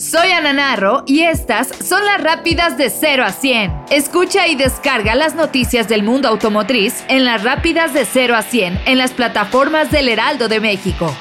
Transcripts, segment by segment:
Soy Ana Narro y estas son las rápidas de 0 a 100. Escucha y descarga las noticias del mundo automotriz en las rápidas de 0 a 100 en las plataformas del Heraldo de México.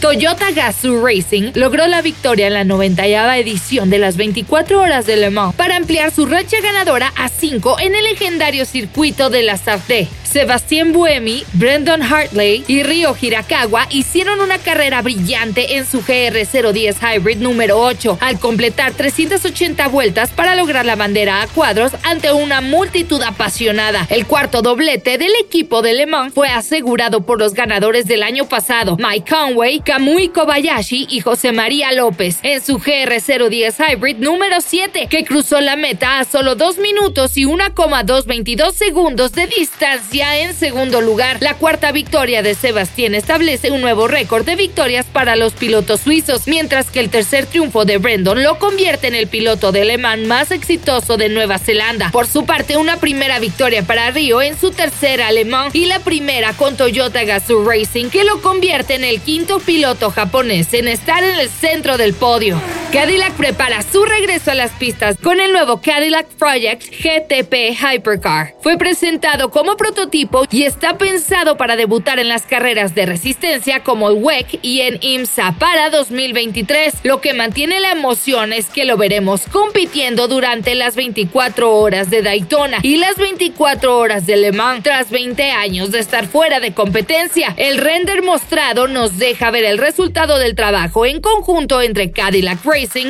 Toyota Gazoo Racing logró la victoria en la 90 edición de las 24 horas de Le Mans para ampliar su racha ganadora a 5 en el legendario circuito de la Sarthe. Sebastián Buemi, Brendan Hartley y Ryo Hirakawa hicieron una carrera brillante en su GR010 Hybrid número 8 al completar 380 vueltas para lograr la bandera a cuadros ante una multitud apasionada. El cuarto doblete del equipo de Le Mans fue asegurado por los ganadores del año pasado, Mike Conway, Kamui Kobayashi y José María López en su GR010 Hybrid número 7, que cruzó la meta a solo 2 minutos y 1,222 segundos de distancia en segundo lugar. La cuarta victoria de Sebastián establece un nuevo récord de victorias para los pilotos suizos, mientras que el tercer triunfo de Brendon lo convierte en el piloto de Le Mans más exitoso de Nueva Zelanda. Por su parte, una primera victoria para Río en su tercera alemán y la primera con Toyota Gazoo Racing, que lo convierte en el quinto piloto japonés en estar en el centro del podio. Cadillac prepara su regreso a las pistas con el nuevo Cadillac Project GTP Hypercar. Fue presentado como prototipo y está pensado para debutar en las carreras de resistencia como el WEC y en IMSA para 2023. Lo que mantiene la emoción es que lo veremos compitiendo durante las 24 horas de Daytona y las 24 horas de Le Mans tras 20 años de estar fuera de competencia. El render mostrado nos deja ver el resultado del trabajo en conjunto entre Cadillac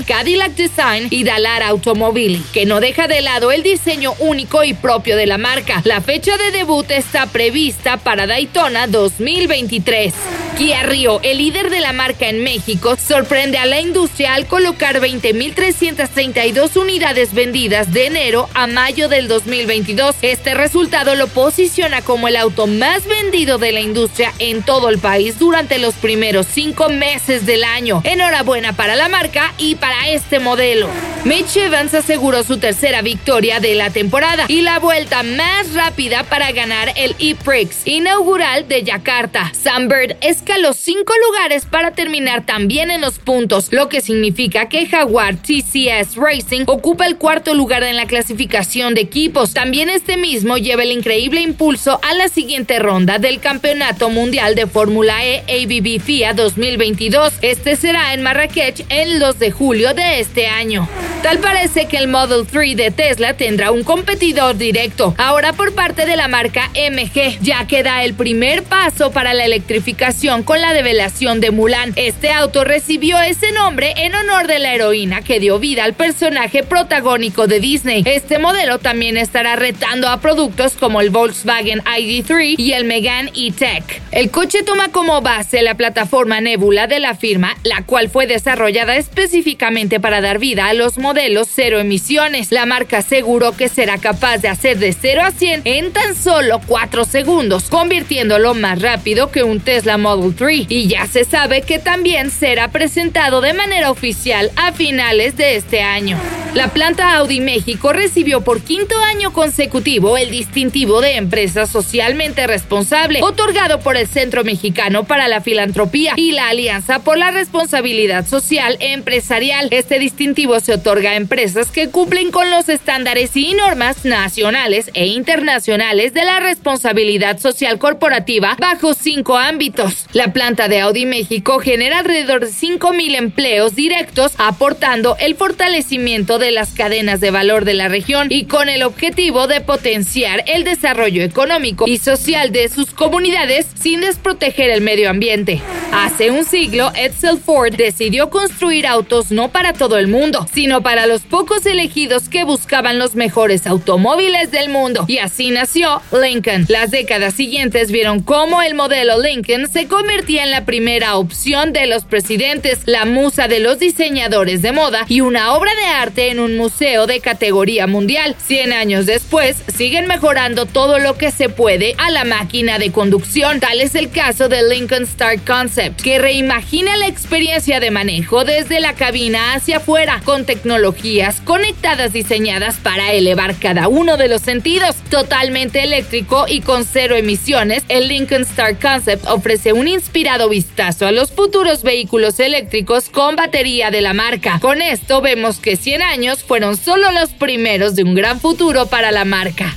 Cadillac Design y Dallara Automobili, que no deja de lado el diseño único y propio de la marca. La fecha de debut está prevista para Daytona 2023. Kia Rio, el líder de la marca en México, sorprende a la industria al colocar 20.332 unidades vendidas de enero a mayo del 2022. Este resultado lo posiciona como el auto más vendido de la industria en todo el país durante los primeros cinco meses del año. Enhorabuena para la marca y para este modelo. Mitch Evans aseguró su tercera victoria de la temporada y la vuelta más rápida para ganar el E-Prix inaugural de Yakarta. Sunbird escaló cinco lugares para terminar también en los puntos, lo que significa que Jaguar TCS Racing ocupa el cuarto lugar en la clasificación de equipos. También este mismo lleva el increíble impulso a la siguiente ronda del Campeonato Mundial de Fórmula E ABB FIA 2022. Este será en Marrakech el 2 de julio de este año. Tal parece que el Model 3 de Tesla tendrá un competidor directo, ahora por parte de la marca MG, ya que da el primer paso para la electrificación con la develación de Mulan. Este auto recibió ese nombre en honor de la heroína que dio vida al personaje protagónico de Disney. Este modelo también estará retando a productos como el Volkswagen ID3 y el Megane E-Tech. El coche toma como base la plataforma Nebula de la firma, la cual fue desarrollada específicamente para dar vida a los modelos cero emisiones. La marca aseguró que será capaz de hacer de 0 a 100 en tan solo 4 segundos, convirtiéndolo más rápido que un Tesla Model 3. Y ya se sabe que también será presentado de manera oficial a finales de este año. La planta Audi México recibió por quinto año consecutivo el distintivo de empresa socialmente responsable, otorgado por el Centro Mexicano para la Filantropía y la Alianza por la Responsabilidad Social Empresarial. Este distintivo se otorga a empresas que cumplen con los estándares y normas nacionales e internacionales de la responsabilidad social corporativa bajo cinco ámbitos. La planta de Audi México genera alrededor de 5.000 empleos directos, aportando el fortalecimiento de las cadenas de valor de la región y con el objetivo de potenciar el desarrollo económico y social de sus comunidades sin desproteger el medio ambiente. Hace un siglo, Edsel Ford decidió construir autos no para todo el mundo, sino para los pocos elegidos que buscaban los mejores automóviles del mundo. Y así nació Lincoln. Las décadas siguientes vieron cómo el modelo Lincoln se convertía en la primera opción de los presidentes, la musa de los diseñadores de moda y una obra de arte en un museo de categoría mundial. Cien años después, siguen mejorando todo lo que se puede a la máquina de conducción. Tal es el caso del Lincoln Start Concept, que reimagina la experiencia de manejo desde la cabina hacia afuera, con tecnologías conectadas diseñadas para elevar cada uno de los sentidos. Totalmente eléctrico y con cero emisiones, el Lincoln Start Concept ofrece un inspirado vistazo a los futuros vehículos eléctricos con batería de la marca. Con esto vemos que 100 años fueron solo los primeros de un gran futuro para la marca.